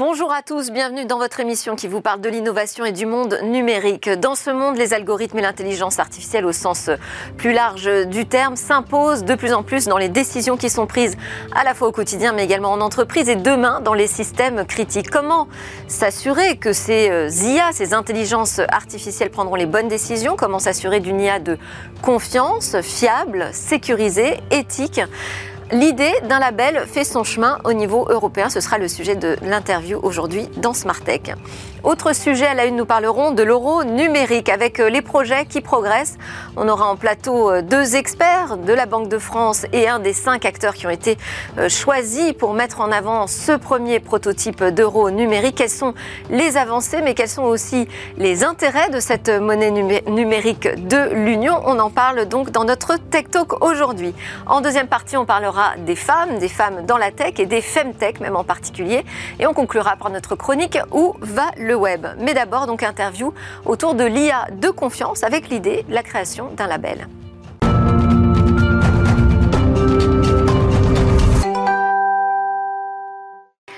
Bonjour à tous, bienvenue dans votre émission qui vous parle de l'innovation et du monde numérique. Dans ce monde, les algorithmes et l'intelligence artificielle au sens plus large du terme s'imposent de plus en plus dans les décisions qui sont prises à la fois au quotidien mais également en entreprise et demain dans les systèmes critiques. Comment s'assurer que ces euh, IA, ces intelligences artificielles prendront les bonnes décisions? Comment s'assurer d'une IA de confiance, fiable, sécurisée, éthique? L'idée d'un label fait son chemin au niveau européen. Ce sera le sujet de l'interview aujourd'hui dans Smart Tech. Autre sujet à la une, nous parlerons de l'euro numérique avec euh, les projets qui progressent. On aura en plateau euh, deux experts de la Banque de France et un des cinq acteurs qui ont été euh, choisis pour mettre en avant ce premier prototype d'euro numérique. Quelles sont les avancées, mais quels sont aussi les intérêts de cette monnaie numérique de l'Union? On en parle donc dans notre Tech Talk aujourd'hui. En deuxième partie, on parlera des femmes, des femmes dans la tech et des femtech même en particulier. Et on conclura par notre chronique Où va le web? Mais d'abord, donc, interview autour de l'IA de confiance avec l'idée, la création d'un label.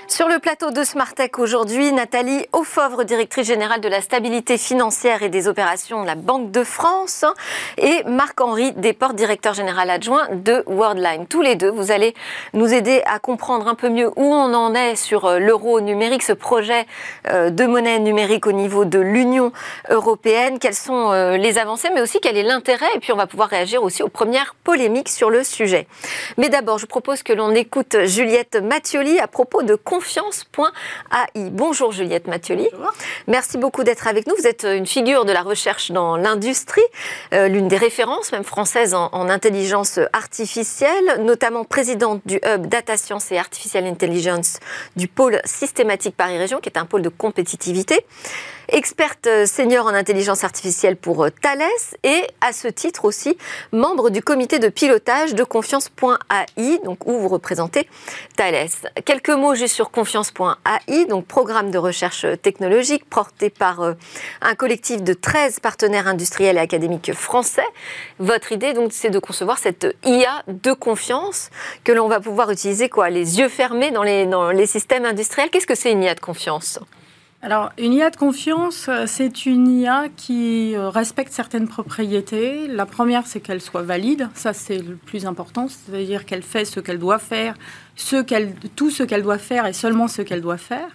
Sur le plateau de Smartech aujourd'hui, Nathalie Aufovre, directrice générale de la stabilité financière et des opérations de la Banque de France, et Marc-Henri Desportes, directeur général adjoint de Worldline. Tous les deux, vous allez nous aider à comprendre un peu mieux où on en est sur euh, l'euro numérique, ce projet euh, de monnaie numérique au niveau de l'Union européenne, quelles sont euh, les avancées, mais aussi quel est l'intérêt, et puis on va pouvoir réagir aussi aux premières polémiques sur le sujet. Mais d'abord, je propose que l'on écoute Juliette Mattioli à propos de confiance.ai. Bonjour Juliette Mathioli. Merci beaucoup d'être avec nous. Vous êtes une figure de la recherche dans l'industrie, euh, l'une des références même françaises en, en, intelligence artificielle, notamment présidente du hub Data Science et Artificial Intelligence du pôle systématique Paris Région, qui est un pôle de compétitivité experte senior en intelligence artificielle pour euh, Thales et à ce titre aussi membre du comité de pilotage de confiance.ai, donc où vous représentez Thales. Quelques mots juste sur confiance.ai, donc programme de recherche technologique porté par euh, un collectif de 13 partenaires industriels et académiques français. Votre idée donc c'est de concevoir cette IA de confiance que l'on va pouvoir utiliser quoi les yeux fermés dans les, dans les systèmes industriels. Qu'est-ce que c'est une IA de confiance? Alors, une IA de confiance, euh, c'est une IA qui euh, respecte certaines propriétés. La première, c'est qu'elle soit valide. Ça, c'est le plus important. C'est-à-dire qu'elle fait ce qu'elle doit faire, tout ce qu'elle doit faire et seulement ce qu'elle doit faire.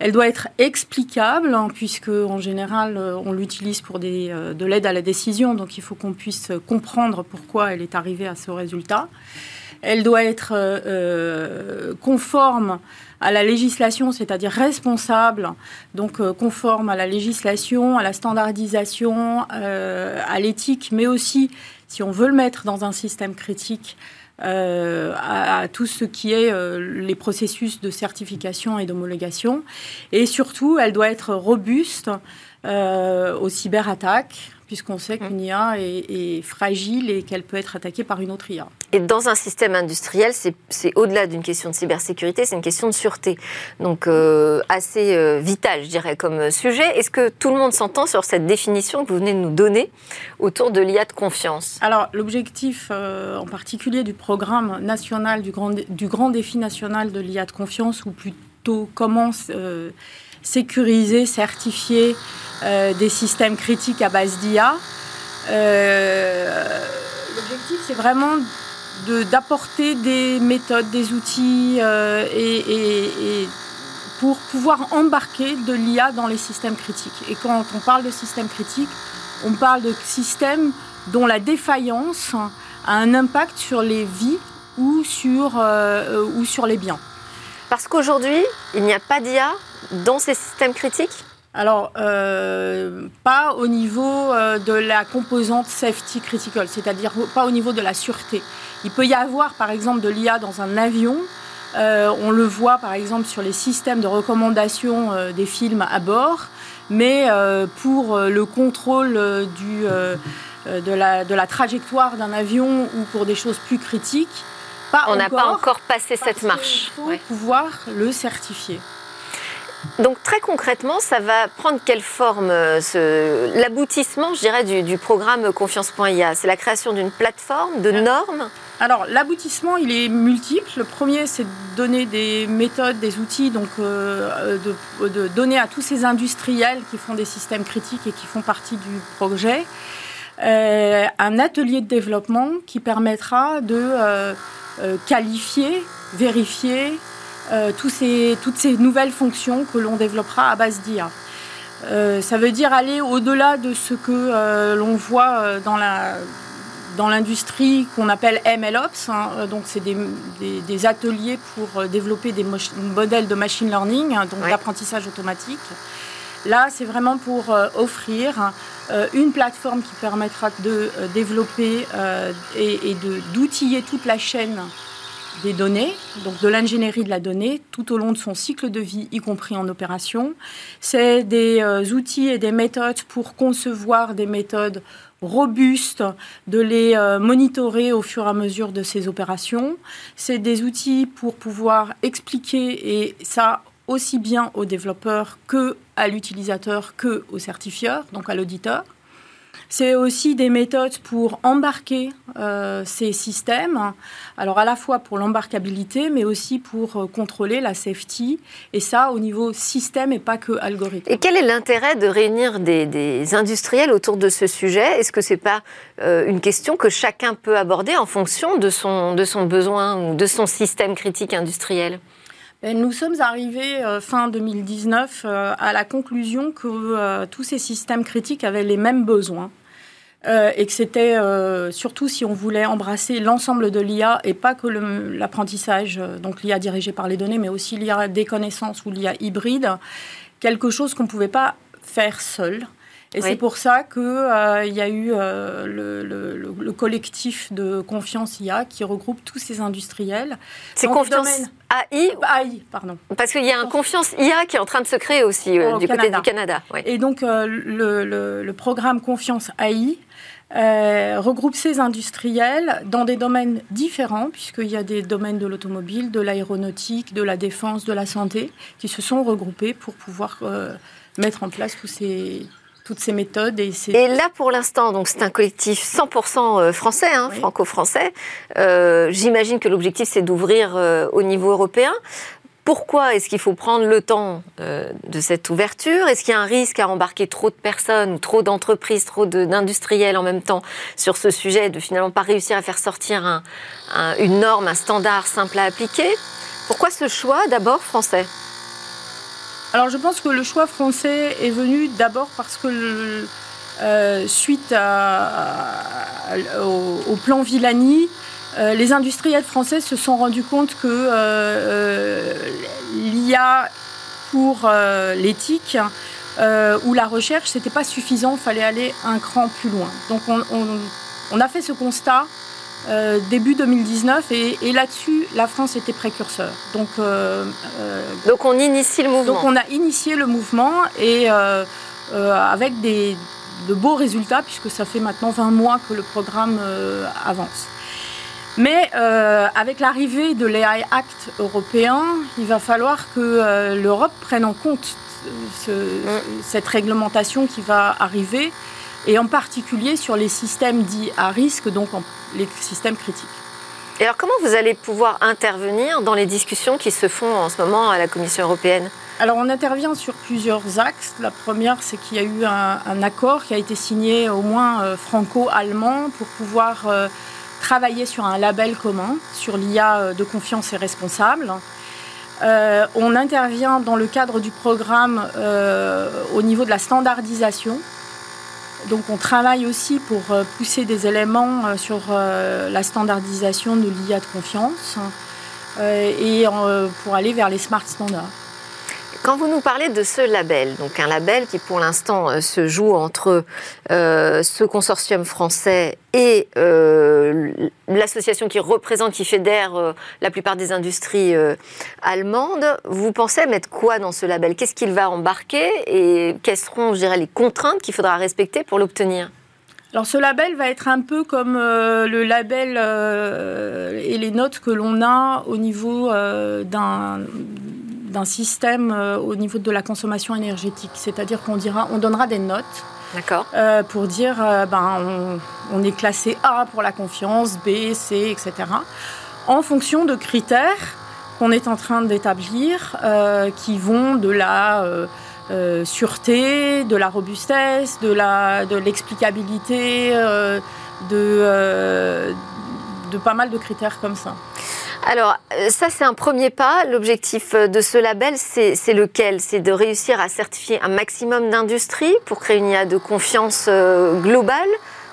Elle doit être explicable, hein, puisque en général, euh, on l'utilise pour de l'aide à la décision. Donc, il faut qu'on puisse comprendre pourquoi elle est arrivée à ce résultat. Elle doit être conforme à la législation, c'est-à-dire responsable, donc euh, conforme à la législation, à la standardisation, euh, à l'éthique, mais aussi, si on veut le mettre dans un système critique, euh, à, tout ce qui est les processus de certification et d'homologation. Et surtout, elle doit être robuste aux cyberattaques, puisqu'on sait qu'une IA est, fragile et qu'elle peut être attaquée par une autre IA. Et dans un système industriel, c'est au-delà d'une question de cybersécurité, c'est une question de sûreté. Donc euh, assez euh, vital, je dirais, comme sujet. Est-ce que tout le monde s'entend sur cette définition que vous venez de nous donner autour de l'IA de confiance? Alors l'objectif euh, en particulier du programme national, du grand, du grand défi national de l'IA de confiance, ou plutôt comment sécuriser, certifier euh, des systèmes critiques à base d'IA. Euh, l'objectif, c'est vraiment d'apporter des méthodes, des outils euh, et, pour pouvoir embarquer de l'IA dans les systèmes critiques. Et quand on parle de systèmes critiques, on parle de systèmes dont la défaillance a un impact sur les vies ou sur, ou sur les biens. Parce qu'aujourd'hui, il n'y a pas d'IA dans ces systèmes critiques alors, euh, pas au niveau euh, de la composante safety critical, c'est-à-dire pas au niveau de la sûreté. Il peut y avoir, par exemple, de l'IA dans un avion. Euh, on le voit, par exemple, sur les systèmes de recommandation des films à bord. Mais pour le contrôle du, de, la, de, la, trajectoire d'un avion ou pour des choses plus critiques, pas on n'a pas encore passé cette marche. Il faut pouvoir le certifier. Donc très concrètement, ça va prendre quelle forme euh, L'aboutissement, je dirais, du, programme Confiance.ia C'est la création d'une plateforme de normes? Alors l'aboutissement, il est multiple. Le premier, c'est de donner des méthodes, des outils, donc euh, de, donner à tous ces industriels qui font des systèmes critiques et qui font partie du projet euh, un atelier de développement qui permettra de euh, qualifier, vérifier tous ces, toutes ces nouvelles fonctions que l'on développera à base d'IA. ça veut dire aller au-delà de ce que l'on voit dans la dans l'industrie qu'on appelle MLOps. Hein, euh, donc, c'est des, ateliers pour euh, développer des modèles de machine learning, hein, donc d'apprentissage automatique. Là, c'est vraiment pour euh, offrir une plateforme qui permettra de développer et, d'outiller toute la chaîne des données, donc de l'ingénierie de la donnée, tout au long de son cycle de vie, y compris en opération. C'est des outils et des méthodes pour concevoir des méthodes robustes, de les euh, monitorer au fur et à mesure de ces opérations. C'est des outils pour pouvoir expliquer, et ça aussi bien aux développeurs que à l'utilisateur que au certifieur, donc à l'auditeur. C'est aussi des méthodes pour embarquer euh, ces systèmes, alors à la fois pour l'embarquabilité, mais aussi pour euh, contrôler la safety, et ça au niveau système et pas que algorithme. Et quel est l'intérêt de réunir des, industriels autour de ce sujet? Est-ce que ce n'est pas euh, une question que chacun peut aborder en fonction de son, de son besoin ou de son système critique industriel? Nous sommes arrivés fin 2019 à la conclusion que tous ces systèmes critiques avaient les mêmes besoins. Euh, et que c'était euh, surtout si on voulait embrasser l'ensemble de l'IA et pas que l'apprentissage, euh, donc l'IA dirigée par les données, mais aussi l'IA des connaissances ou l'IA hybride, quelque chose qu'on ne pouvait pas faire seul. Et c'est pour ça qu'il il y a eu le, le, collectif de confiance IA qui regroupe tous ces industriels. C'est confiance AI AI, pardon. Parce qu'il y a un confiance IA qui est en train de se créer aussi du côté du Canada. Et donc le, programme Confiance AI euh, regroupe ces industriels dans des domaines différents, puisqu'il y a des domaines de l'automobile, de l'aéronautique, de la défense, de la santé, qui se sont regroupés pour pouvoir euh, mettre en place tous ces, toutes ces méthodes. Et, et là, pour l'instant, donc c'est un collectif 100% euh, français, hein, franco-français. J'imagine que l'objectif, c'est d'ouvrir au niveau européen. Pourquoi est-ce qu'il faut prendre le temps euh, de cette ouverture? Est-ce qu'il y a un risque à embarquer trop de personnes trop d'entreprises, trop d'industriels en même temps sur ce sujet, de finalement pas réussir à faire sortir une norme, un standard simple à appliquer? Pourquoi ce choix d'abord français? Alors je pense que le choix français est venu d'abord parce que euh, suite au, plan Villani, euh, les industriels français se sont rendus compte que euh, l'IA pour l'éthique ou la recherche, c'était pas suffisant, il fallait aller un cran plus loin. Donc on, a fait ce constat début 2019 et, et là-dessus, la France était précurseur. Donc, donc on initie le mouvement. Donc on a initié le mouvement et avec des, de beaux résultats puisque ça fait maintenant 20 mois que le programme avance. Mais euh, avec l'arrivée de l'AI Act européen, il va falloir que euh, l'Europe prenne en compte euh, cette réglementation qui va arriver, et en particulier sur les systèmes dits à risque, donc les systèmes critiques. Et alors comment vous allez pouvoir intervenir dans les discussions qui se font en ce moment à la Commission européenne? Alors on intervient sur plusieurs axes. La première, c'est qu'il y a eu un, accord qui a été signé au moins franco-allemand pour pouvoir travailler sur un label commun sur l'IA euh, de confiance et responsable. Euh, on intervient dans le cadre du programme euh, au niveau de la standardisation. Donc on travaille aussi pour pousser des éléments sur la standardisation de l'IA de confiance et pour aller vers les smart standards. Quand vous nous parlez de ce label, donc un label qui pour l'instant euh, se joue entre euh, ce consortium français et euh, l'association qui représente, qui fédère la plupart des industries allemandes, vous pensez mettre quoi dans ce label? Qu'est-ce qu'il va embarquer et quelles seront, je dirais, les contraintes qu'il faudra respecter pour l'obtenir? Alors ce label va être un peu comme le label et les notes que l'on a au niveau d'un d'un système euh, au niveau de la consommation énergétique. C'est-à-dire qu'on dira, on donnera des notes D'accord. pour dire, ben, on, est classé A pour la confiance, B, C, etc. En fonction de critères qu'on est en train d'établir, qui vont de la sûreté, de la robustesse, de l'explicabilité, de, de, de pas mal de critères comme ça. Alors, euh, ça, c'est un premier pas. L'objectif euh, de ce label, c'est lequel? C'est de réussir à certifier un maximum d'industries pour créer une IA de confiance euh, globale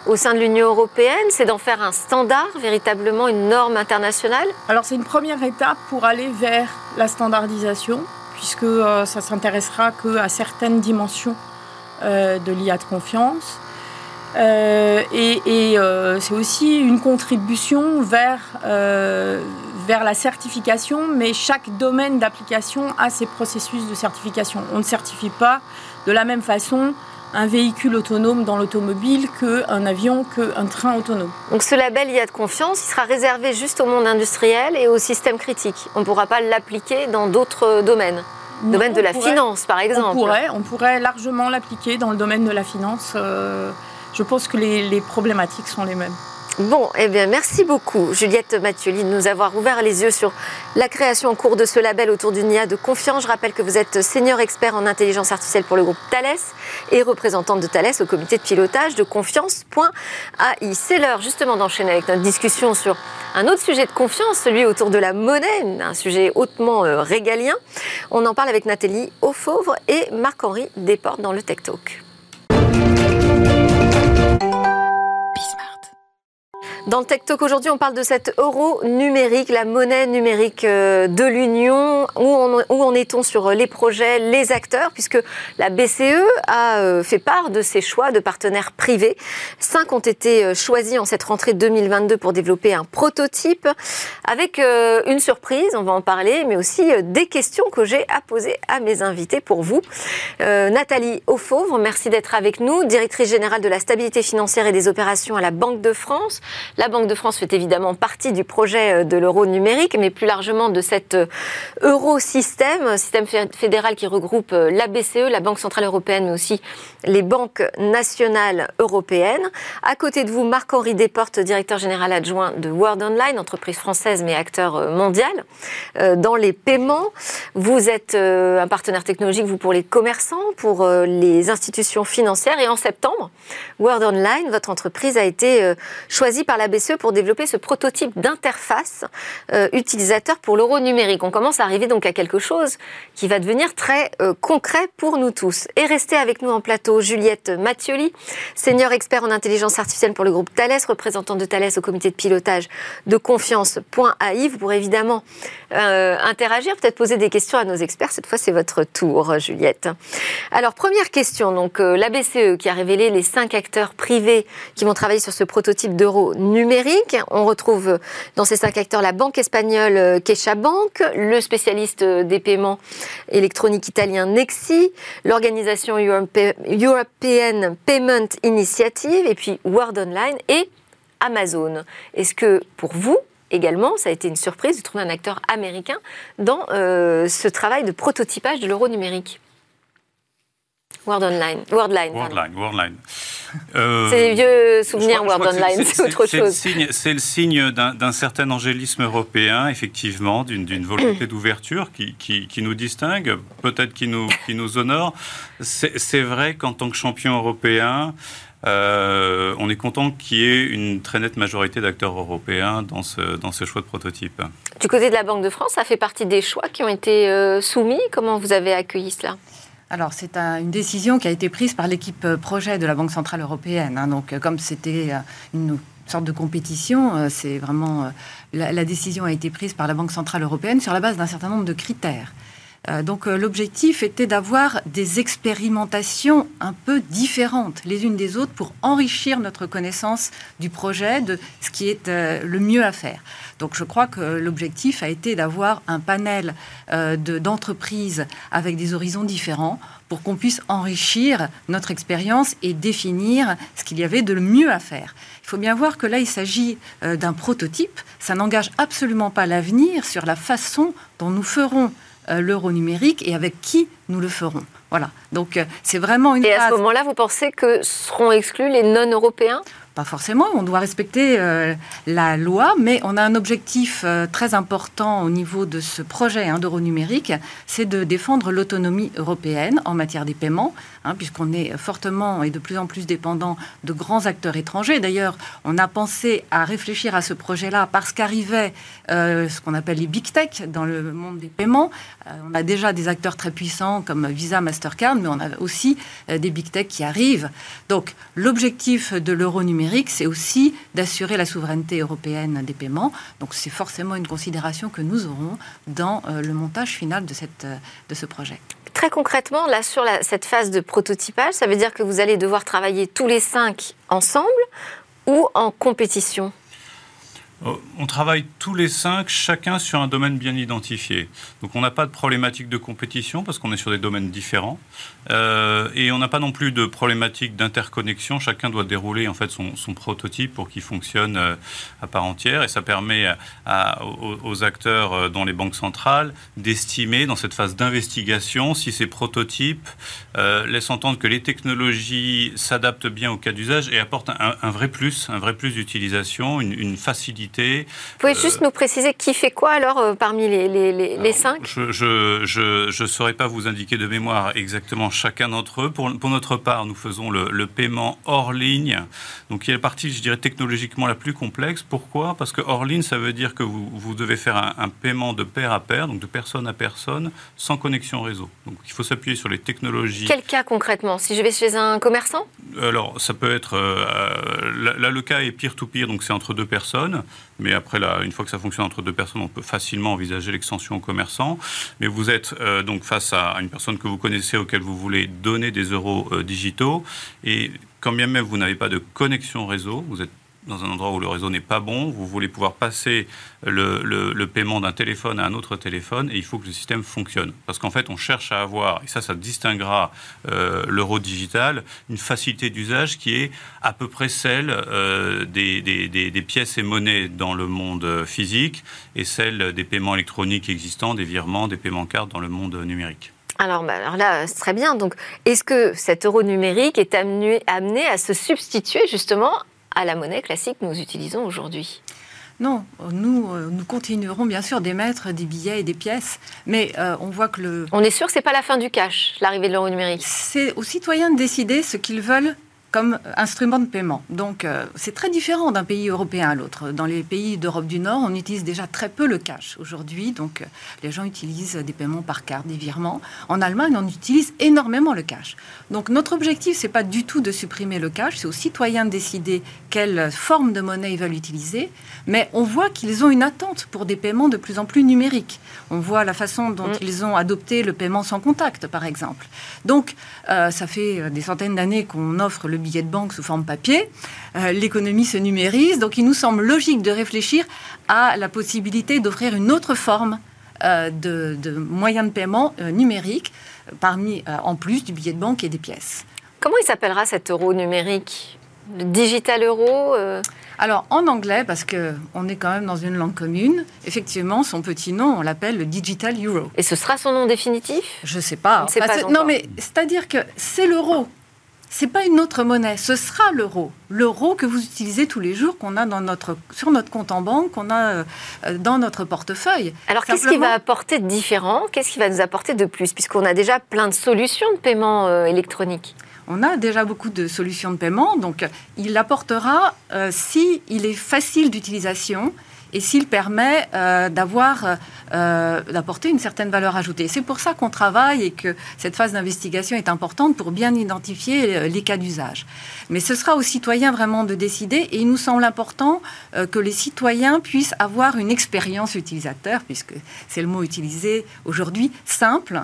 au sein de l'Union européenne C'est d'en faire un standard, véritablement une norme internationale Alors, c'est une première étape pour aller vers la standardisation, puisque ça s'intéressera qu'à certaines dimensions de l'IA de confiance. et, c'est aussi une contribution vers, vers la certification, mais chaque domaine d'application a ses processus de certification. On ne certifie pas de la même façon un véhicule autonome dans l'automobile qu'un avion, qu'un train autonome. Donc ce label IA de confiance, il sera réservé juste au monde industriel et au système critique. On ne pourra pas l'appliquer dans d'autres domaines. domaine de la finance, par exemple. On pourrait, on pourrait largement l'appliquer dans le domaine de la finance. Euh, je pense que les problématiques sont les mêmes. Bon, eh bien, merci beaucoup, Juliette Mathioli, de nous avoir ouvert les yeux sur la création en cours de ce label autour d'une IA de confiance. Je rappelle que vous êtes senior expert en intelligence artificielle pour le groupe Thales et représentante de Thales au comité de pilotage de confiance.ai. C'est l'heure justement d'enchaîner avec notre discussion sur un autre sujet de confiance, celui autour de la monnaie, un sujet hautement euh, régalien. On en parle avec Nathalie Auffauvre et Marc-Henri Desportes dans le Tech Talk. Dans le Tech Talk aujourd'hui, on parle de cet euro numérique, la monnaie numérique euh, de l'Union. Où, en est-on sur les projets, les acteurs, puisque la BCE a euh, fait part de ses choix de partenaires privés. Cinq ont été euh, choisis en cette rentrée 2022 pour développer un prototype, avec une surprise, on va en parler, mais aussi des questions que j'ai à poser à mes invités pour vous. Nathalie Auffauvre, merci d'être avec nous, directrice générale de la stabilité financière et des opérations à la Banque de France. La Banque de France fait évidemment partie du projet euh, de l'euro numérique, mais plus largement de cet euh, eurosystème, système fédéral qui regroupe euh, la BCE, la Banque Centrale Européenne, mais aussi les banques nationales européennes. À côté de vous, Marc-Henri Desportes, directeur général adjoint de World Online, entreprise française mais acteur mondial. Dans les paiements, vous êtes un partenaire technologique, vous, pour les commerçants, pour les institutions financières. Et en septembre, World Online, votre entreprise, a été choisie par la la BCE pour développer ce prototype d'interface euh, utilisateur pour l'euro numérique. On commence à arriver donc à quelque chose qui va devenir très euh, concret pour nous tous. Et restez avec nous en plateau Juliette Mathioli, senior expert en intelligence artificielle pour le groupe Thales, représentant de Thales au comité de pilotage de confiance.ai. Vous pourrez évidemment euh, interagir, peut-être poser des questions à nos experts. Cette fois, c'est votre tour, Juliette. Alors, première question. Donc, la BCE qui a révélé les cinq acteurs privés qui vont travailler sur ce prototype d'euro numérique. On retrouve dans ces cinq acteurs la banque espagnole euh, CaixaBank, le spécialiste euh, des paiements électroniques italien Nexi, l'organisation European Payment Initiative et puis World Online et Amazon. Est-ce que pour vous, également, ça a été une surprise de trouver un acteur américain dans euh, ce travail de prototypage de l'euro numérique? World Online. Worldline. Worldline, Worldline. Euh, c'est vieux souvenirs World Online, c'est autre chose. C'est le signe, d'un certain angélisme européen, effectivement, d'une volonté d'ouverture qui, qui, nous distingue, peut-être qui nous, qui nous honore. C'est vrai qu'en tant que champion européen, euh, on est content qu'il y ait une très nette majorité d'acteurs européens dans ce, dans ce choix de prototype. Du côté de la Banque de France, ça fait partie des choix qui ont été euh, soumis. Comment vous avez accueilli cela? Alors, c'est une décision qui a été prise par l'équipe euh, projet de la Banque Centrale Européenne. Hein. donc, euh, comme c'était euh, une sorte de compétition, c'est vraiment. La, décision a été prise par la Banque Centrale Européenne sur la base d'un certain nombre de critères. Donc, l'objectif était d'avoir des expérimentations un peu différentes les unes des autres pour enrichir notre connaissance du projet, de ce qui est le mieux à faire. Donc je crois que l'objectif a été d'avoir un panel euh, d'entreprises avec des horizons différents pour qu'on puisse enrichir notre expérience et définir ce qu'il y avait de mieux à faire. Il faut bien voir que là, il s'agit euh, d'un prototype. Ça n'engage absolument pas l'avenir sur la façon dont nous ferons euh, l'euro numérique et avec qui nous le ferons. Voilà. Donc c'est vraiment une. Et à ce moment-là, vous pensez que seront exclus les non-européens? Pas forcément, on doit respecter euh, la loi, mais on a un objectif euh, très important au niveau de ce projet hein, d'euro numérique, c'est de défendre l'autonomie européenne en matière des paiements, hein, puisqu'on est fortement et de plus en plus dépendant de grands acteurs étrangers. D'ailleurs, on a pensé à réfléchir à ce projet-là parce qu'arrivait euh, ce qu'on appelle les big tech dans le monde des paiements. on a déjà des acteurs très puissants comme Visa, Mastercard, mais on a aussi des big tech qui arrivent. Donc, l'objectif de l'euro numérique c'est aussi d'assurer la souveraineté européenne des paiements. Donc c'est forcément une considération que nous aurons dans euh, le montage final de, cette, euh, de ce projet. Très concrètement, là, sur cette phase de prototypage, ça veut dire que vous allez devoir travailler tous les cinq ensemble ou en compétition? euh, on travaille tous les cinq, chacun sur un domaine bien identifié. Donc on n'a pas de problématique de compétition parce qu'on est sur des domaines différents. Euh, et on n'a pas non plus de problématique d'interconnexion. Chacun doit dérouler en fait son, prototype pour qu'il fonctionne euh, à part entière. Et ça permet aux, acteurs dans les banques centrales d'estimer dans cette phase d'investigation si ces prototypes laissent entendre que les technologies s'adaptent bien au cas d'usage et apportent un, vrai plus, un vrai plus d'utilisation, une facilité vous pouvez juste nous préciser qui fait quoi alors euh, parmi les, les, cinq? Je ne saurais pas vous indiquer de mémoire exactement chacun d'entre eux. Pour, pour, notre part, nous faisons le, paiement hors ligne, donc il y a la partie, je dirais, technologiquement la plus complexe. Pourquoi? Parce que hors ligne, ça veut dire que vous, vous devez faire un, un, paiement de pair à pair, donc de personne à personne, sans connexion réseau. Donc il faut s'appuyer sur les technologies. Quel cas concrètement? Si je vais chez un commerçant? Alors ça peut être... Euh, là, le cas est peer-to-peer, donc c'est entre deux personnes. Mais après, là, une fois que ça fonctionne entre deux personnes, on peut facilement envisager l'extension aux commerçants. Mais vous êtes euh, donc face à une personne que vous connaissez, auquel vous voulez donner des euros euh, digitaux. Et quand bien même vous n'avez pas de connexion réseau, vous êtes dans un endroit où le réseau n'est pas bon, vous voulez pouvoir passer le, paiement d'un téléphone à un autre téléphone et il faut que le système fonctionne. Parce qu'en fait, on cherche à avoir, et ça, ça distinguera euh, l'euro digital, une facilité d'usage qui est à peu près celle euh, des, des, pièces et monnaies dans le monde physique et celle des paiements électroniques existants, des virements, des paiements cartes dans le monde numérique. Alors, bah, alors là, c'est très bien. Donc, est-ce que cet euro numérique est amené, amené à se substituer justement à la monnaie classique que nous utilisons aujourd'hui? Non, nous, euh, nous continuerons bien sûr d'émettre des billets et des pièces, mais euh, on voit que le... On est sûr que ce n'est pas la fin du cash, l'arrivée de l'euro numérique? C'est aux citoyens de décider ce qu'ils veulent comme instrument de paiement. Donc euh, c'est très différent d'un pays européen à l'autre. Dans les pays d'Europe du Nord, on utilise déjà très peu le cash aujourd'hui. Donc euh, les gens utilisent des paiements par carte, des virements. En Allemagne, on utilise énormément le cash. Donc notre objectif, c'est pas du tout de supprimer le cash, c'est aux citoyens de décider quelle forme de monnaie ils veulent utiliser. Mais on voit qu'ils ont une attente pour des paiements de plus en plus numériques. On voit la façon dont mm. ils ont adopté le paiement sans contact, par exemple. Donc euh, ça fait des centaines d'années qu'on offre le billet de banque sous forme papier. Euh, l'économie se numérise, donc il nous semble logique de réfléchir à la possibilité d'offrir une autre forme euh, de, moyens de paiement euh, numériques, parmi, en plus du billet de banque et des pièces. Comment il s'appellera cet euro numérique? Le digital euro alors en anglais, parce que on est quand même dans une langue commune, effectivement, son petit nom, on l'appelle le Digital Euro. Et ce sera son nom définitif? Je sais pas. sais pas non, mais c'est-à-dire que c'est l'euro c'est pas une autre monnaie, ce sera l'euro. L'euro que vous utilisez tous les jours, qu'on a dans notre, sur notre compte en banque, qu'on a euh, dans notre portefeuille. Alors qu'est-ce qui va apporter de différent? Qu'est-ce qui va nous apporter de plus? Puisqu'on a déjà plein de solutions de paiement euh, électronique. On a déjà beaucoup de solutions de paiement, donc il apportera, euh, si il est facile d'utilisation, et s'il permet euh, d'avoir, euh, d'apporter une certaine valeur ajoutée. C'est pour ça qu'on travaille et que cette phase d'investigation est importante pour bien identifier euh, les cas d'usage. Mais ce sera aux citoyens vraiment de décider et il nous semble important que les citoyens puissent avoir une expérience utilisateur, puisque c'est le mot utilisé aujourd'hui, simple.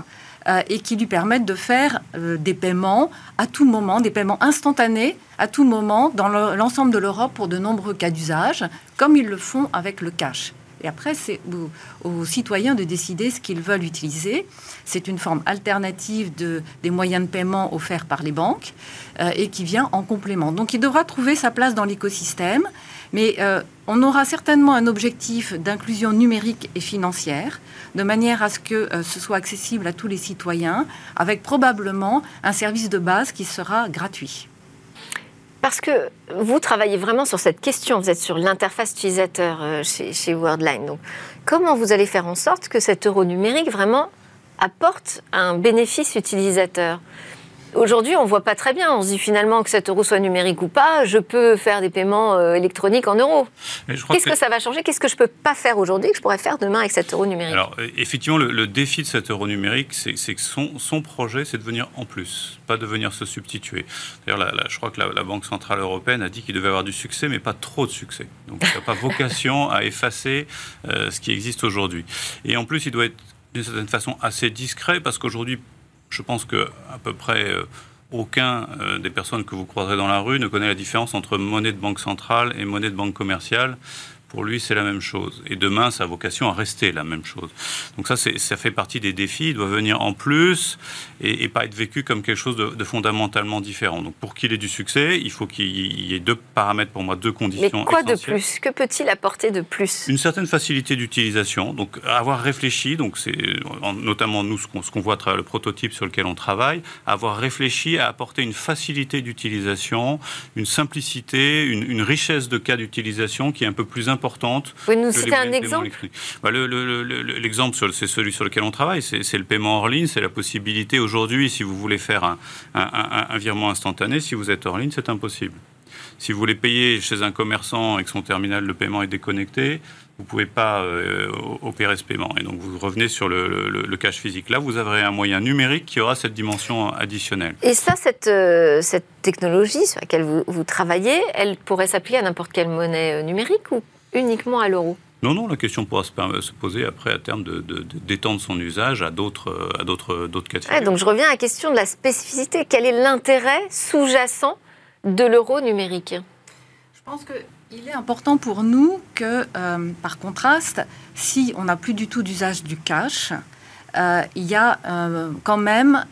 Euh, et qui lui permettent de faire euh, des paiements à tout moment, des paiements instantanés à tout moment dans l'ensemble de l'Europe pour de nombreux cas d'usage, comme ils le font avec le cash. Et après, c'est aux, citoyens de décider ce qu'ils veulent utiliser. C'est une forme alternative de, des moyens de paiement offerts par les banques euh, et qui vient en complément. Donc il devra trouver sa place dans l'écosystème Mais euh, on aura certainement un objectif d'inclusion numérique et financière, de manière à ce que euh, ce soit accessible à tous les citoyens, avec probablement un service de base qui sera gratuit. Parce que vous travaillez vraiment sur cette question, vous êtes sur l'interface utilisateur euh, chez, chez Worldline. Donc, comment vous allez faire en sorte que cet euro numérique vraiment apporte un bénéfice utilisateur? Aujourd'hui, on ne voit pas très bien. On se dit finalement que cet euro soit numérique ou pas, je peux faire des paiements euh, électroniques en euros. Qu'est-ce que... ça va changer? Qu'est-ce que je ne peux pas faire aujourd'hui que je pourrais faire demain avec cet euro numérique? Alors, e, effectivement, le, défi de cet euro numérique, c'est, que son, son projet, c'est de venir en plus, pas de venir se substituer. D'ailleurs, je crois que la, Banque Centrale Européenne a dit qu'il devait avoir du succès, mais pas trop de succès. Donc, il n'a pas vocation à effacer euh, ce qui existe aujourd'hui. Et en plus, il doit être d'une certaine façon assez discret, parce qu'aujourd'hui, je pense que à peu près euh, aucun euh, des personnes que vous croiserez dans la rue ne connaît la différence entre monnaie de banque centrale et monnaie de banque commerciale pour lui, c'est la même chose. Et demain, ça a vocation à rester la même chose. Donc ça, ça fait partie des défis. Il doit venir en plus et, pas être vécu comme quelque chose de, fondamentalement différent. Donc pour qu'il ait du succès, il faut qu'il y ait deux paramètres pour moi, deux conditions. Mais quoi de plus? Que peut-il apporter de plus? Une certaine facilité d'utilisation. Donc avoir réfléchi, donc c'est notamment nous ce qu'on voit à travers le prototype sur lequel on travaille, avoir réfléchi à apporter une facilité d'utilisation, une simplicité, une, une richesse de cas d'utilisation qui est un peu plus importante importante. Vous pouvez nous citer un exemple bah, L'exemple, c'est celui sur lequel on travaille, c'est le paiement hors ligne, c'est la possibilité aujourd'hui, si vous voulez faire un, un, virement instantané, si vous êtes hors ligne, c'est impossible. Si vous voulez payer chez un commerçant et que son terminal de paiement est déconnecté, vous ne pouvez pas euh, opérer ce paiement. Et donc vous revenez sur le, cash physique. Là, vous aurez un moyen numérique qui aura cette dimension additionnelle. Et ça, cette, euh, cette technologie sur laquelle vous, vous travaillez, elle pourrait s'appliquer à n'importe quelle monnaie euh, numérique ou uniquement à l'euro non, non, la question pourra se, poser après à terme d'étendre de, son usage à d'autres cas de figure. donc je reviens à la question de la spécificité. Quel est l'intérêt sous-jacent de l'euro numérique? Je pense qu'il est important pour nous que, euh, par contraste, si on n'a plus du tout d'usage du cash, euh, il y a euh, quand même,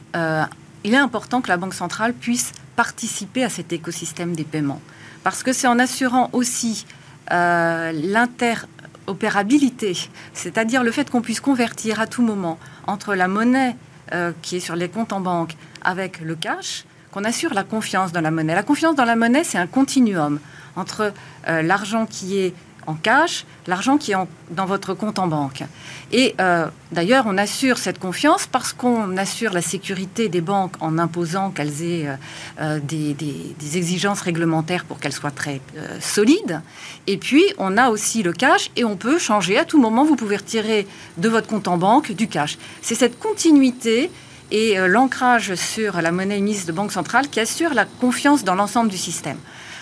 il est important que la Banque centrale puisse participer à cet écosystème des paiements. Parce que c'est en assurant aussi euh, l'interopérabilité, c'est-à-dire le fait qu'on puisse convertir à tout moment entre la monnaie euh, qui est sur les comptes en banque avec le cash, qu'on assure la confiance dans la monnaie. La confiance dans la monnaie, c'est un continuum entre euh, l'argent qui est en cash, l'argent qui est dans votre compte en banque. Et euh, d'ailleurs, on assure cette confiance parce qu'on assure la sécurité des banques en imposant qu'elles aient euh, euh, des, exigences réglementaires pour qu'elles soient très solides. Et puis, on a aussi le cash et on peut changer à tout moment. Vous pouvez retirer de votre compte en banque du cash. C'est cette continuité et l'ancrage sur la monnaie unique de banque centrale qui assure la confiance dans l'ensemble du système.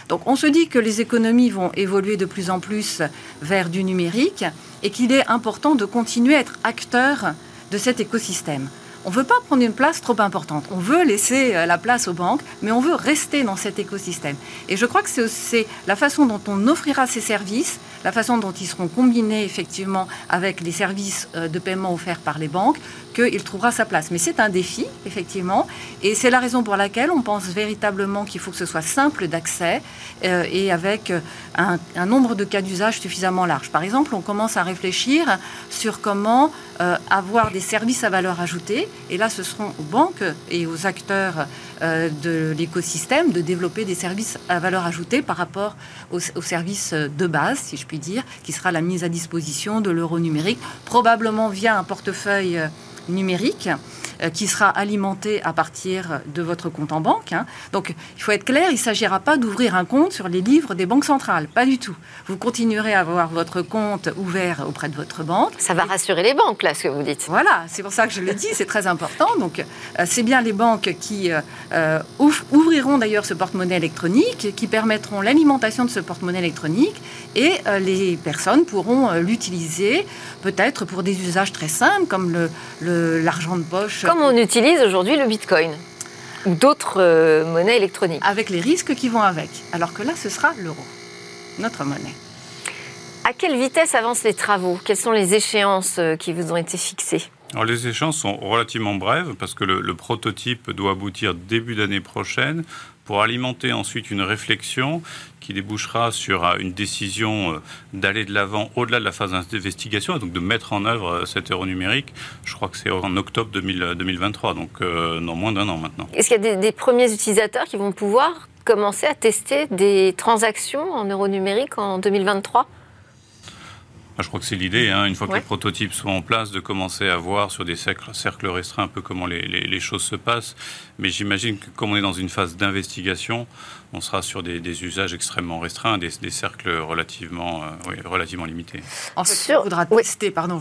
Donc on se dit que les économies vont évoluer de plus en plus vers du numérique et qu'il est important de continuer à être acteur de cet écosystème. On ne veut pas prendre une place trop importante. On veut laisser euh, la place aux banques, mais on veut rester dans cet écosystème. Et je crois que c'est la façon dont on offrira ces services, la façon dont ils seront combinés effectivement avec les services euh, de paiement offerts par les banques, qu'il trouvera sa place. Mais c'est un défi, effectivement, et c'est la raison pour laquelle on pense véritablement qu'il faut que ce soit simple d'accès euh, et avec un, nombre de cas d'usage suffisamment large. Par exemple, on commence à réfléchir sur comment avoir des services à valeur ajoutée et là, ce seront aux banques et aux acteurs euh, de l'écosystème de développer des services à valeur ajoutée par rapport aux, services de base, si je puis dire, qui sera la mise à disposition de l'euro numérique, probablement via un portefeuille numérique qui sera alimenté à partir de votre compte en banque. Hein. Donc, il faut être clair, il ne s'agira pas d'ouvrir un compte sur les livres des banques centrales, pas du tout. Vous continuerez à avoir votre compte ouvert auprès de votre banque. Ça va rassurer les banques, là, ce que vous dites. Voilà, c'est pour ça que je le dis, c'est très important. Donc, euh, c'est bien les banques qui euh, ouvriront d'ailleurs ce porte-monnaie électronique, qui permettront l'alimentation de ce porte-monnaie électronique, et les personnes pourront l'utiliser peut-être pour des usages très simples, comme l'argent le, de poche comme on utilise aujourd'hui le Bitcoin ou d'autres euh, monnaies électroniques. Avec les risques qui vont avec. Alors que là, ce sera l'euro, notre monnaie. À quelle vitesse avancent les travaux? Quelles sont les échéances euh, qui vous ont été fixées? Alors, les échéances sont relativement brèves parce que le, le prototype doit aboutir début d'année prochaine pour alimenter ensuite une réflexion qui débouchera sur euh, une décision euh, d'aller de l'avant au-delà de la phase d'investigation et donc de mettre en œuvre euh, cet euro numérique. Je crois que c'est en octobre 2023, donc dans moins d'un an maintenant. Est-ce qu'il y a des, des, premiers utilisateurs qui vont pouvoir commencer à tester des transactions en euro numérique en 2023 je crois que c'est l'idée, hein, une fois que les prototypes sont en place, de commencer à voir sur des cercles, cercles restreints un peu comment les, les, choses se passent. Mais j'imagine que comme on est dans une phase d'investigation, on sera sur des, usages extrêmement restreints, des, cercles relativement, euh, relativement limités. En fait, on voudra tester, pardon,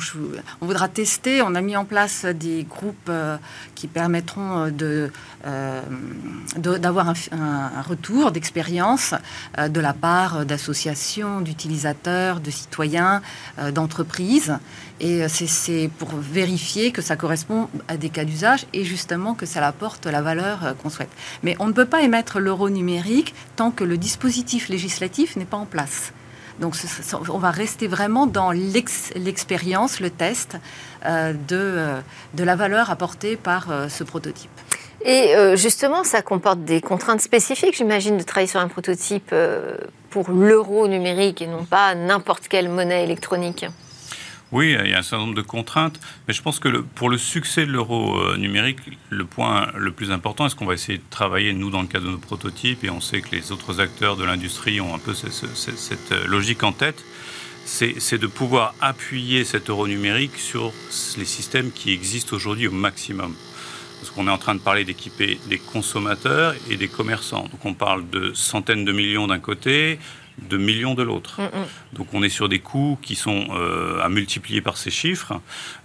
on voudra tester. On a mis en place des groupes euh, qui permettront euh, de, d'avoir un, retour d'expérience de la part d'associations, d'utilisateurs, de citoyens, d'entreprises. Et c'est pour vérifier que ça correspond à des cas d'usage et justement que ça apporte la valeur qu'on souhaite. Mais on ne peut pas émettre l'euro numérique tant que le dispositif législatif n'est pas en place. Donc on va rester vraiment dans l'expérience, le test euh, de, euh, de, la valeur apportée par euh, ce prototype. Et justement, ça comporte des contraintes spécifiques, j'imagine, de travailler sur un prototype pour l'euro numérique et non pas n'importe quelle monnaie électronique. Oui, il y a un certain nombre de contraintes, mais je pense que pour le succès de l'euro euh, numérique, le point le plus important, est ce qu'on va essayer de travailler, nous, dans le cadre de nos prototypes, et on sait que les autres acteurs de l'industrie ont un peu cette, euh, logique en tête, c'est de pouvoir appuyer cet euro numérique sur les systèmes qui existent aujourd'hui au maximum. Parce qu'on est en train de parler d'équiper des consommateurs et des commerçants. Donc on parle de centaines de millions d'un côté, de millions de l'autre. Mm, mm. Donc on est sur des coûts qui sont euh, à multiplier par ces chiffres.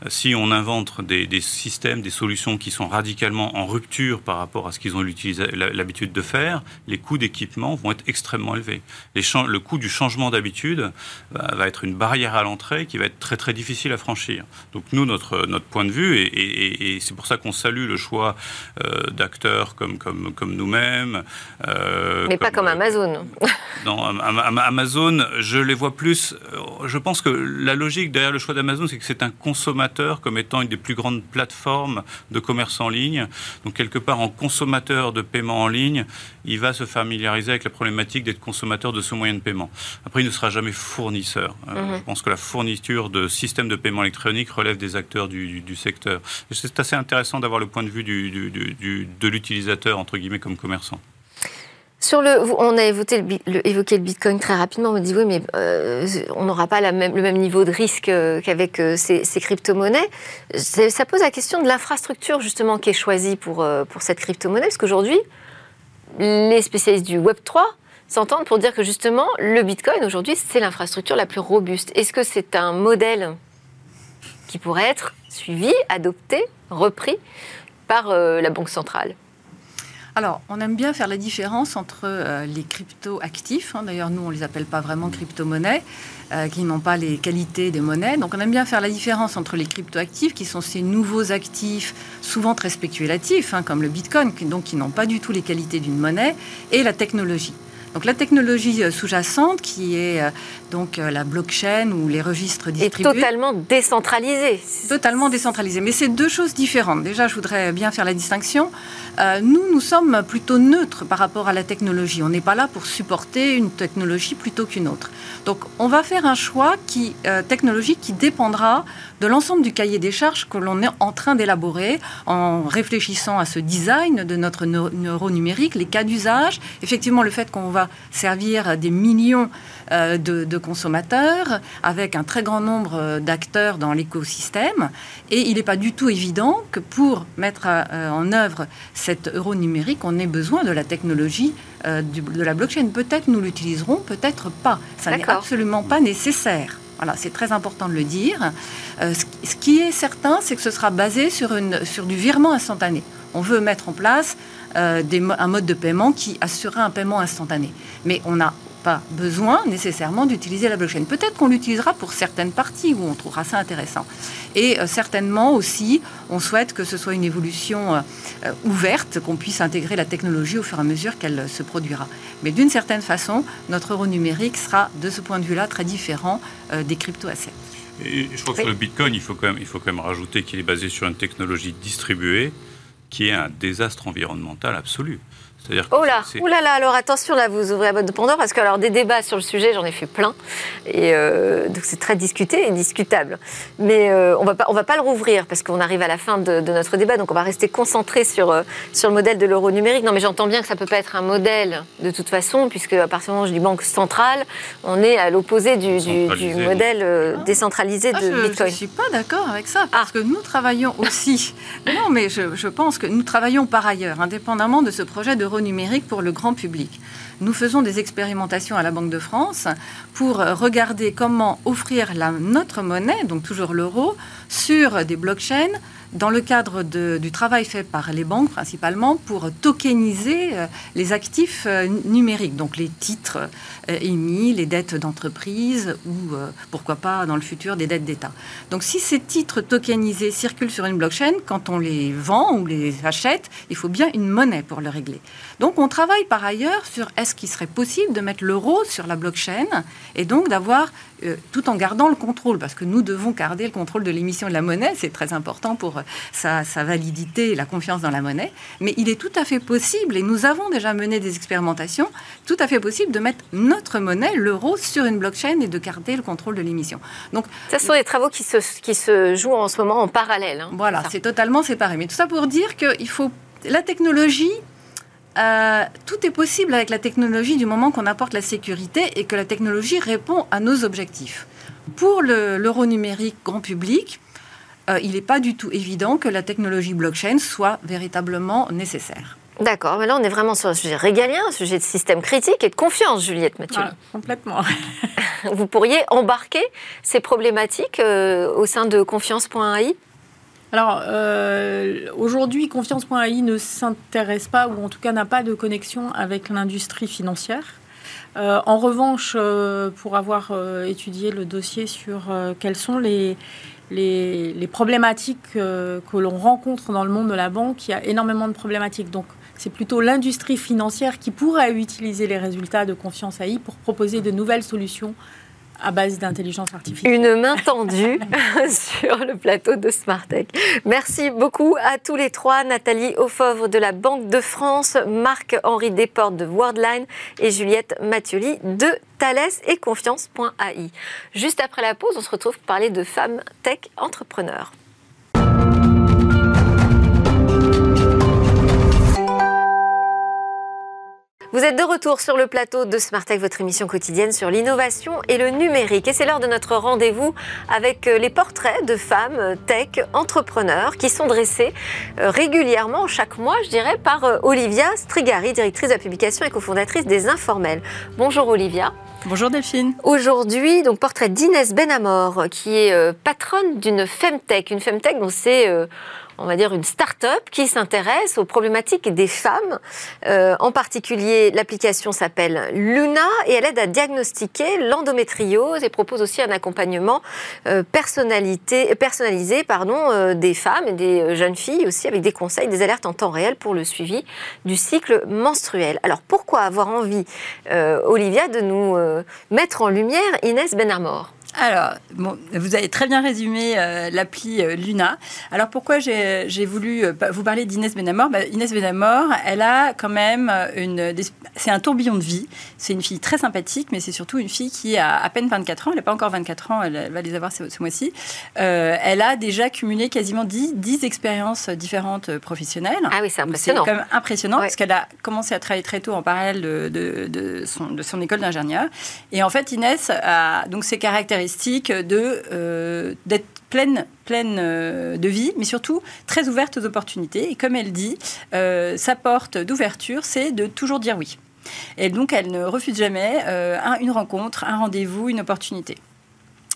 Euh, si on invente des, systèmes, des solutions qui sont radicalement en rupture par rapport à ce qu'ils ont l'habitude de faire, les coûts d'équipement vont être extrêmement élevés. le coût du changement d'habitude va, être une barrière à l'entrée qui va être très très difficile à franchir. Donc nous, notre, notre point de vue, et, c'est pour ça qu'on salue le choix euh, d'acteurs comme, comme, comme nous-mêmes. Mais pas comme Amazon. Non, Amazon, je les vois plus. Euh, je pense que la logique derrière le choix d'Amazon, c'est que c'est un consommateur comme étant une des plus grandes plateformes de commerce en ligne. Donc, quelque part, en consommateur de paiement en ligne, il va se familiariser avec la problématique d'être consommateur de ce moyen de paiement. Après, il ne sera jamais fournisseur. Euh, mhm. Je pense que la fourniture de systèmes de paiement électronique relève des acteurs du, secteur. C'est assez intéressant d'avoir le point de vue de l'utilisateur, entre guillemets, comme commerçant. On a évoqué le, Bitcoin très rapidement. On me dit oui, mais euh, on n'aura pas le même niveau de risque euh, qu'avec euh, ces, crypto-monnaies. Ça pose la question de l'infrastructure justement qui est choisie pour, pour cette crypto-monnaie, parce qu'aujourd'hui, les spécialistes du Web 3 s'entendent pour dire que justement, le Bitcoin aujourd'hui, c'est l'infrastructure la plus robuste. Est-ce que c'est un modèle qui pourrait être suivi, adopté, repris par la Banque centrale? Alors, on aime bien faire la différence entre euh, les crypto-actifs, hein. d'ailleurs nous on ne les appelle pas vraiment crypto-monnaies, euh, qui n'ont pas les qualités des monnaies. Donc on aime bien faire la différence entre les crypto-actifs, qui sont ces nouveaux actifs, souvent très spéculatifs, hein, comme le Bitcoin, donc qui n'ont pas du tout les qualités d'une monnaie, et la technologie. Donc la technologie euh, sous-jacente, qui est donc la blockchain ou les registres distribués. Est totalement décentralisée. Totalement décentralisée. Mais c'est deux choses différentes. Déjà, je voudrais bien faire la distinction. Euh, nous, nous sommes plutôt neutres par rapport à la technologie. On n'est pas là pour supporter une technologie plutôt qu'une autre. Donc, on va faire un choix qui, euh, technologique qui dépendra de l'ensemble du cahier des charges que l'on est en train d'élaborer en réfléchissant à ce design de notre neuro numérique, les cas d'usage, effectivement le fait qu'on va servir des millions euh, de, consommateurs avec un très grand nombre d'acteurs dans l'écosystème. Et il n'est pas du tout évident que pour mettre en œuvre cet euro numérique, on ait besoin de la technologie euh, de la blockchain. Peut-être nous l'utiliserons, peut-être pas. Ça n'est absolument pas nécessaire. Voilà, c'est très important de le dire. Euh, ce, qui est certain, c'est que ce sera basé sur, une, sur du virement instantané. On veut mettre en place euh, des, un mode de paiement qui assurera un paiement instantané. Mais on a pas besoin nécessairement d'utiliser la blockchain. Peut-être qu'on l'utilisera pour certaines parties où on trouvera ça intéressant. Et euh, certainement aussi, on souhaite que ce soit une évolution euh, ouverte, qu'on puisse intégrer la technologie au fur et à mesure qu'elle se produira. Mais d'une certaine façon, notre euro numérique sera de ce point de vue-là très différent des crypto-assets. Et je crois que sur le Bitcoin, il faut quand même, il faut quand même rajouter qu'il est basé sur une technologie distribuée qui est un désastre environnemental absolu. Oh là, oh là là, alors attention là, vous ouvrez la boîte de Pandore parce que alors des débats sur le sujet, j'en ai fait plein et euh, donc c'est très discuté et discutable. Mais euh, on va pas, on va pas le rouvrir parce qu'on arrive à la fin de, notre débat, donc on va rester concentré sur euh, sur le modèle de l'euro numérique. Non, mais j'entends bien que ça peut pas être un modèle de toute façon, puisque à partir du moment où je dis banque centrale, on est à l'opposé du, du, modèle décentralisé ah, de je, Bitcoin. Je suis pas d'accord avec ça parce ah. que nous travaillons aussi. non, mais je, je pense que nous travaillons par ailleurs, indépendamment de ce projet de numérique pour le grand public. Nous faisons des expérimentations à la Banque de France pour regarder comment offrir notre monnaie, donc toujours l'euro, sur des blockchains dans le cadre du travail fait par les banques principalement pour tokeniser euh, les actifs euh, numériques, donc les titres euh, émis, les dettes d'entreprise ou pourquoi pas dans le futur des dettes d'État. Donc si ces titres tokenisés circulent sur une blockchain, quand on les vend ou les achète, il faut bien une monnaie pour le régler. Donc on travaille par ailleurs sur est-ce qu'il serait possible de mettre l'euro sur la blockchain et donc d'avoir, tout en gardant le contrôle, parce que nous devons garder le contrôle de l'émission de la monnaie, c'est très important pour sa, validité et la confiance dans la monnaie. Mais il est tout à fait possible, et nous avons déjà mené des expérimentations, tout à fait possible de mettre notre monnaie, l'euro, sur une blockchain et de garder le contrôle de l'émission. Donc, ça sont des travaux qui se, qui se jouent en ce moment en parallèle. Hein, voilà, c'est totalement séparé. Mais tout ça pour dire qu'il faut la technologie euh, tout est possible avec la technologie du moment qu'on apporte la sécurité et que la technologie répond à nos objectifs. Pour l'euro numérique grand public, euh, il n'est pas du tout évident que la technologie blockchain soit véritablement nécessaire. D'accord, mais là on est vraiment sur un sujet régalien, un sujet de système critique et de confiance, Juliette Mathieu. complètement. Vous pourriez embarquer ces problématiques euh, au sein de confiance.ai alors, euh, aujourd'hui, confiance.ai ne s'intéresse pas, ou en tout cas n'a pas de connexion avec l'industrie financière. en revanche, pour avoir étudié le dossier sur quels sont les, les, problématiques euh, que l'on rencontre dans le monde de la banque, il y a énormément de problématiques. Donc, c'est plutôt l'industrie financière qui pourrait utiliser les résultats de confiance AI pour proposer de nouvelles solutions à base d'intelligence artificielle. Une main tendue sur le plateau de Smartech. Merci beaucoup à tous les trois, Nathalie Aufovre de la Banque de France, Marc-Henri Desportes de Worldline et Juliette Mathioli de Thales et Confiance.ai. Juste après la pause, on se retrouve pour parler de femmes tech entrepreneurs. Vous êtes de retour sur le plateau de Smartech, votre émission quotidienne sur l'innovation et le numérique. Et c'est l'heure de notre rendez-vous avec euh, les portraits de femmes euh, tech entrepreneurs qui sont dressés euh, régulièrement, chaque mois, je dirais, par Olivia Strigari, directrice de la publication et cofondatrice des Informels. Bonjour Olivia. Bonjour Delphine. Aujourd'hui, donc portrait d'Inès Benamor, qui est patronne d'une Femtech. Une Femtech dont c'est on va dire, une start-up qui s'intéresse aux problématiques des femmes. Euh, en particulier, l'application s'appelle Luna et elle aide à diagnostiquer l'endométriose et propose aussi un accompagnement euh, personnalisé euh, des femmes et des jeunes filles aussi avec des conseils, des alertes en temps réel pour le suivi du cycle menstruel. Alors pourquoi avoir envie, Olivia, de nous mettre en lumière Inès Benamor alors, bon, vous avez très bien résumé euh, l'appli euh, Luna. Alors, pourquoi j'ai voulu euh, vous parler d'Inès Benamor? Bah, Inès Benamor, elle a quand même une... C'est un tourbillon de vie. C'est une fille très sympathique, mais c'est surtout une fille qui a à peine 24 ans. Elle n'a pas encore 24 ans, elle, va les avoir ce, mois-ci. elle a déjà cumulé quasiment 10, 10 expériences différentes professionnelles. Ah oui, c'est impressionnant. C'est quand même impressionnant, parce qu'elle a commencé à travailler très tôt en parallèle de, de, son, de son, école d'ingénieur. Et en fait, Inès a donc ses caractéristiques de euh, d'être pleine, pleine euh, de vie, mais surtout très ouverte aux opportunités. Et comme elle dit, euh, sa porte d'ouverture, c'est de toujours dire oui. Et donc, elle ne refuse jamais une rencontre, un rendez-vous, une opportunité.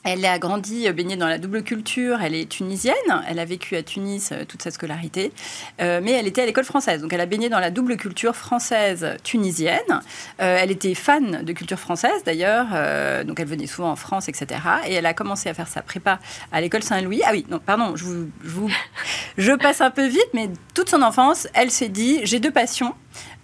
Elle a grandi, euh, baignée dans la double culture. Elle est tunisienne. Elle a vécu à Tunis euh, toute sa scolarité. Euh, mais elle était à l'école française. Donc elle a baigné dans la double culture française-tunisienne. elle était fan de culture française d'ailleurs. donc elle venait souvent en France, etc. Et elle a commencé à faire sa prépa à l'école Saint-Louis. Ah oui, non, pardon, je, je passe un peu vite, mais toute son enfance, elle s'est dit j'ai deux passions.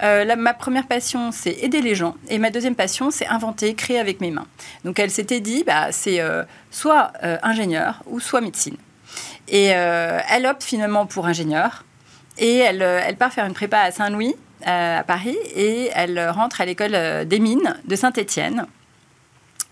Euh, ma première passion, c'est aider les gens. Et ma deuxième passion, c'est inventer, créer avec mes mains. Donc elle s'était dit, bah, c'est euh, soit euh, ingénieur ou soit médecine. Et elle opte finalement pour ingénieur. Et elle, elle part faire une prépa à Saint-Louis. à Paris et elle rentre à l'école des mines de Saint-Étienne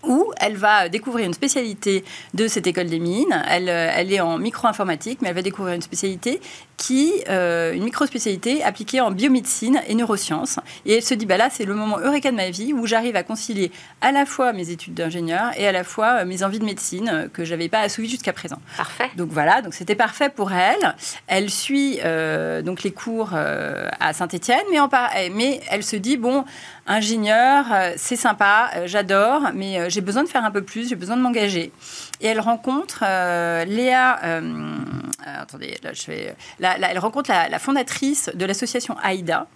où elle va découvrir une spécialité de cette école des mines. Elle, elle est en micro-informatique, mais elle va découvrir une spécialité qui, euh, une micro-spécialité appliquée en biomédecine et neurosciences. Et elle se dit, bah là, c'est le moment eureka de ma vie où j'arrive à concilier à la fois mes études d'ingénieur et à la fois euh, mes envies de médecine euh, que je n'avais pas assouvies jusqu'à présent. Parfait. Donc voilà, donc c'était parfait pour elle. Elle suit donc les cours à Saint-Étienne, mais, mais elle se dit, bon, ingénieur, c'est sympa, j'adore, mais j'ai besoin de faire un peu plus, j'ai besoin de m'engager. Et elle rencontre Léa, attendez, là je fais, elle rencontre la, fondatrice de l'association AIDA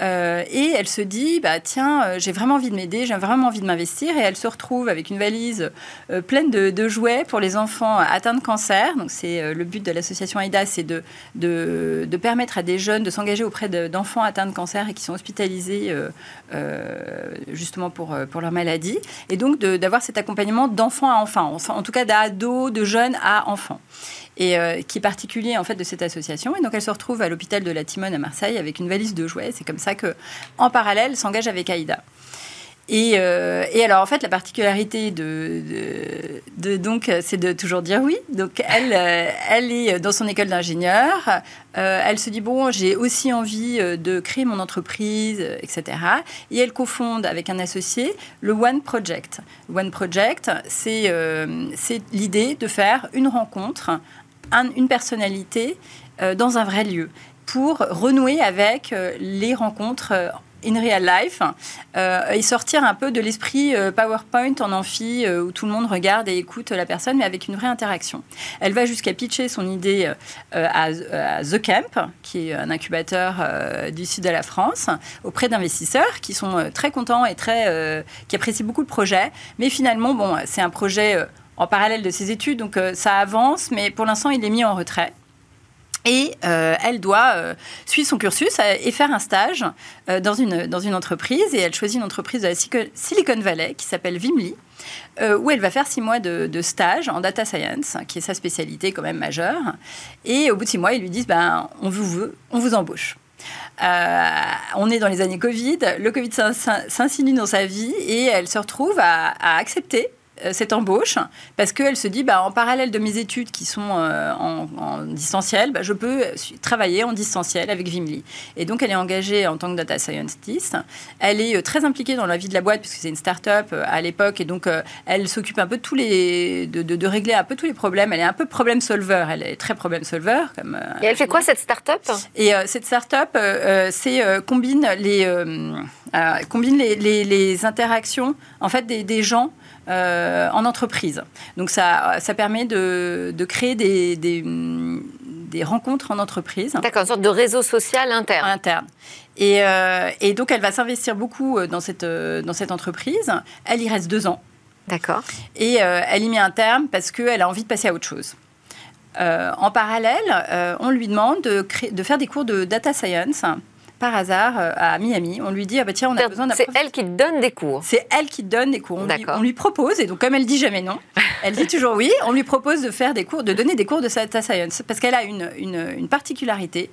euh, et elle se dit bah, tiens, euh, j'ai vraiment envie de m'aider, j'ai vraiment envie de m'investir. Et elle se retrouve avec une valise euh, pleine de, jouets pour les enfants atteints de cancer. Donc, c'est le but de l'association AIDA, c'est de, de, permettre à des jeunes de s'engager auprès d'enfants atteints de cancer et qui sont hospitalisés justement pour, pour leur maladie. Et donc, d'avoir cet accompagnement d'enfant à enfant, en tout cas d'ados, de jeunes à enfants et euh, qui est particulier en fait de cette association. Et donc elle se retrouve à l'hôpital de la Timone à Marseille avec une valise de jouets. C'est comme ça que, en parallèle, s'engage avec Aïda. Et, euh, et, alors, en fait, la particularité de, donc, c'est de toujours dire oui. Donc, elle, euh, elle est dans son école d'ingénieur. elle se dit bon, j'ai aussi envie de créer mon entreprise, etc. Et elle cofonde avec un associé le One Project. One Project, c'est c'est l'idée de faire une rencontre une personnalité euh, dans un vrai lieu pour renouer avec euh, les rencontres euh, in real life et sortir un peu de l'esprit PowerPoint en amphi où tout le monde regarde et écoute la personne, mais avec une vraie interaction. Elle va jusqu'à pitcher son idée à, The Camp, qui est un incubateur du sud de la France, auprès d'investisseurs qui sont très contents et très, qui apprécient beaucoup le projet. Mais finalement, bon, c'est un projet en parallèle de ses études, donc euh, ça avance, mais pour l'instant, il est mis en retrait. Et euh, elle doit euh, suivre son cursus et faire un stage dans, une, dans une entreprise. Et elle choisit une entreprise de la Silicon Valley qui s'appelle Vimli, où elle va faire six mois de, stage en data science, qui est sa spécialité quand même majeure. Et au bout de six mois, ils lui disent ben, on vous veut, on vous embauche. on est dans les années Covid, le Covid s'insinue dans sa vie et elle se retrouve à accepter euh, cette embauche parce qu'elle se dit bah, en parallèle de mes études qui sont euh, en, distanciel, bah, je peux travailler en distanciel avec Vimli. Et donc elle est engagée en tant que data scientist. Elle est euh, très impliquée dans la vie de la boîte puisque c'est une start-up à l'époque et donc elle s'occupe un peu de tous les de, régler un peu tous les problèmes. Elle est un peu problème solver. Elle est très problème solver comme. et elle fait quoi cette start-up? Et cette start-up, c'est combine les combine les, les, interactions en fait des, des gens euh, en entreprise. Donc ça, ça permet de, de créer des, des, des, rencontres en entreprise. D'accord, une sorte de réseau social interne. Interne. Et, euh, et donc elle va s'investir beaucoup euh, dans cette, dans cette entreprise. Elle y reste deux ans. D'accord. Et elle y met un terme parce qu'elle a envie de passer à autre chose. en parallèle, on lui demande de, créer, de faire des cours de data science par hasard euh, à Miami. On lui dit ah bah tiens on a besoin d'un. C'est elle qui donne des cours. C'est elle qui donne des cours. On lui, on lui, propose et donc comme elle dit jamais non, elle dit toujours oui. On lui propose de faire des cours, de donner des cours de data science parce qu'elle a une, une, particularité.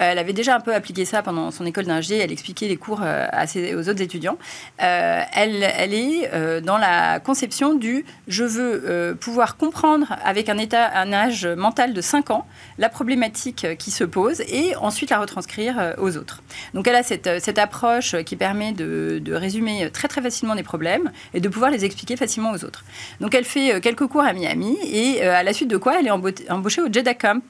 Euh, elle avait déjà un peu appliqué ça pendant son école d'ingé. Elle expliquait les cours euh, à ses, aux autres étudiants. elle, elle est dans la conception du je veux pouvoir comprendre avec un état, un âge mental de 5 ans la problématique qui se pose et ensuite la retranscrire aux autres. Donc elle a cette, euh, cette approche qui permet de, résumer très très facilement des problèmes et de pouvoir les expliquer facilement aux autres. Donc elle fait euh, quelques cours à Miami et euh, à la suite de quoi elle est embauchée au Jeddah Camp,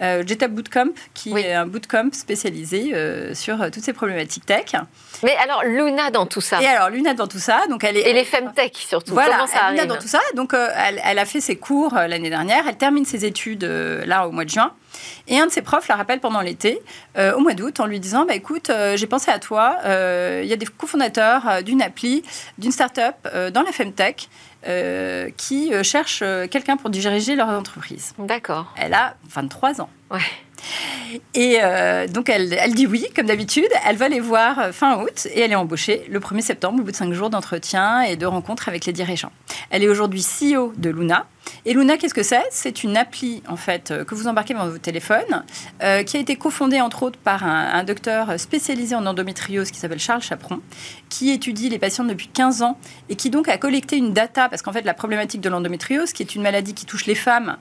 Jeddah Bootcamp, qui est un bootcamp spécialisé sur toutes ces problématiques tech. Mais alors Luna dans tout ça? Et alors Luna dans tout ça, donc elle est. Et les femtech surtout. Voilà, Comment ça Luna dans tout ça. Donc elle, elle, a fait ses cours l'année dernière. Elle termine ses études là au mois de juin. Et un de ses profs la rappelle pendant l'été, euh, au mois d'août, en lui disant bah, Écoute, euh, j'ai pensé à toi, euh, il y a des cofondateurs d'une appli, d'une start-up dans la Femtech. qui cherchent quelqu'un pour diriger leur entreprise. D'accord. Elle a 23 ans. Ouais. Et donc, elle, elle, dit oui, comme d'habitude. Elle va les voir fin août et elle est embauchée le 1er septembre, au bout de 5 jours d'entretien et de rencontres avec les dirigeants. Elle est aujourd'hui CEO de Luna Et Luna, qu'est-ce que c'est? C'est une appli en fait que vous embarquez dans votre téléphone, qui a été cofondée entre autres par un, un docteur spécialisé en endométriose qui s'appelle Charles Chaperon, qui étudie les patients depuis 15 ans et qui donc a collecté une data parce qu'en fait la problématique de l'endométriose, qui est une maladie qui touche les femmes,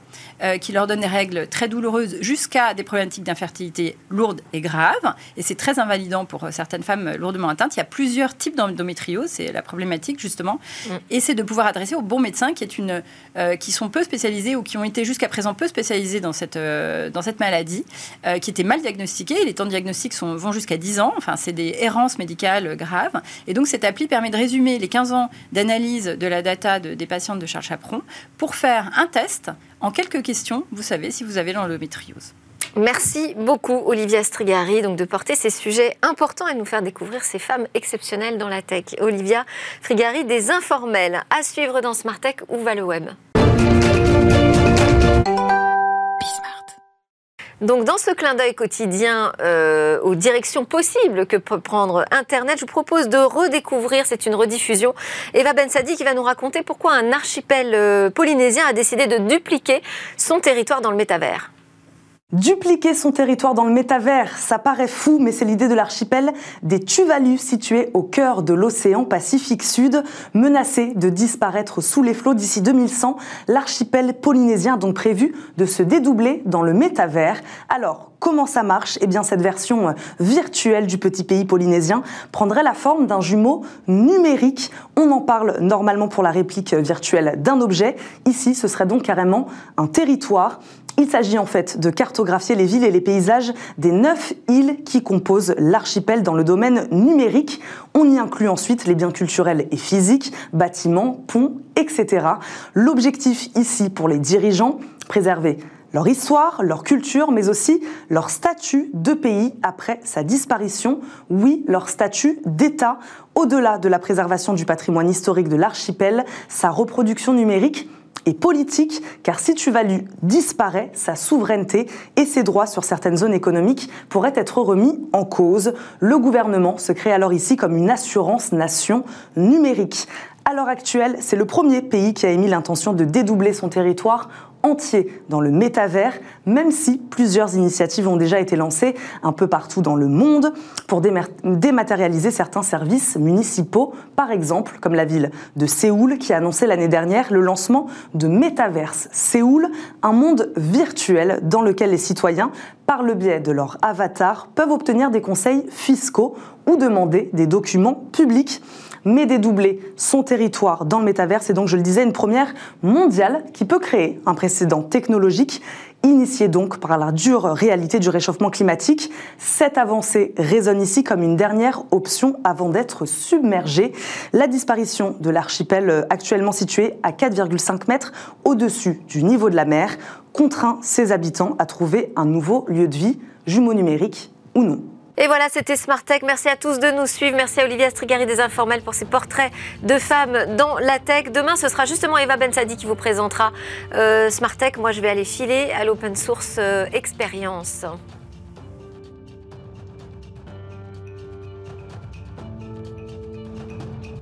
qui leur donne des règles très douloureuses jusqu'à des problématiques d'infertilité lourdes et graves, et c'est très invalidant pour certaines femmes lourdement atteintes. Il y a plusieurs types d'endométriose, c'est la problématique justement, mm. et c'est de pouvoir adresser aux bons médecins qui, est une, euh, qui sont peu spécialisés ou qui ont été jusqu'à présent peu spécialisés dans cette, euh, dans cette maladie, euh, qui étaient mal diagnostiqués. Les temps de diagnostic sont, vont jusqu'à 10 ans, enfin c'est des errances médicales graves. Et donc cette appli permet de résumer les 15 ans d'analyse de la data des patientes de Charles Chaperon pour faire un test en quelques questions, vous savez si vous avez l'endométriose. Merci beaucoup, Olivia Strigari, donc de porter ces sujets importants et de nous faire découvrir ces femmes exceptionnelles dans la tech. Olivia Strigari, des informels à suivre dans Smart Tech. Où va le web Donc dans ce clin d'œil quotidien euh, aux directions possibles que peut prendre Internet, je vous propose de redécouvrir, c'est une rediffusion, Eva Bensadi qui va nous raconter pourquoi un archipel euh, polynésien a décidé de dupliquer son territoire dans le métavers. Dupliquer son territoire dans le métavers, ça paraît fou, mais c'est l'idée de l'archipel des Tuvalu situé au cœur de l'océan Pacifique Sud, menacé de disparaître sous les flots d'ici 2100. L'archipel polynésien a donc prévu de se dédoubler dans le métavers. Alors, comment ça marche? Eh bien, cette version virtuelle du petit pays polynésien prendrait la forme d'un jumeau numérique. On en parle normalement pour la réplique virtuelle d'un objet. Ici, ce serait donc carrément un territoire. Il s'agit en fait de cartographier les villes et les paysages des neuf îles qui composent l'archipel dans le domaine numérique. On y inclut ensuite les biens culturels et physiques, bâtiments, ponts, etc. L'objectif ici pour les dirigeants, préserver leur histoire, leur culture, mais aussi leur statut de pays après sa disparition. Oui, leur statut d'État, au-delà de la préservation du patrimoine historique de l'archipel, sa reproduction numérique et politique, car si Tuvalu disparaît, sa souveraineté et ses droits sur certaines zones économiques pourraient être remis en cause. Le gouvernement se crée alors ici comme une assurance nation numérique. À l'heure actuelle, c'est le premier pays qui a émis l'intention de dédoubler son territoire entier dans le métavers, même si plusieurs initiatives ont déjà été lancées un peu partout dans le monde pour dématérialiser certains services municipaux, par exemple comme la ville de Séoul qui a annoncé l'année dernière le lancement de Metaverse Séoul, un monde virtuel dans lequel les citoyens, par le biais de leur avatar, peuvent obtenir des conseils fiscaux ou demander des documents publics mais dédoubler son territoire dans le métavers. C'est donc, je le disais, une première mondiale qui peut créer un précédent technologique initié donc par la dure réalité du réchauffement climatique. Cette avancée résonne ici comme une dernière option avant d'être submergée. La disparition de l'archipel euh, actuellement situé à 4,5 mètres au-dessus du niveau de la mer contraint ses habitants à trouver un nouveau lieu de vie, jumeau numérique ou non. Et voilà, c'était Smart Tech. Merci à tous de nous suivre. Merci à Olivia Strigari des Informels pour ses portraits de femmes dans la tech. Demain, ce sera justement Eva Bensadi qui vous présentera euh, Smart Tech. Moi, je vais aller filer à l'open source euh, expérience.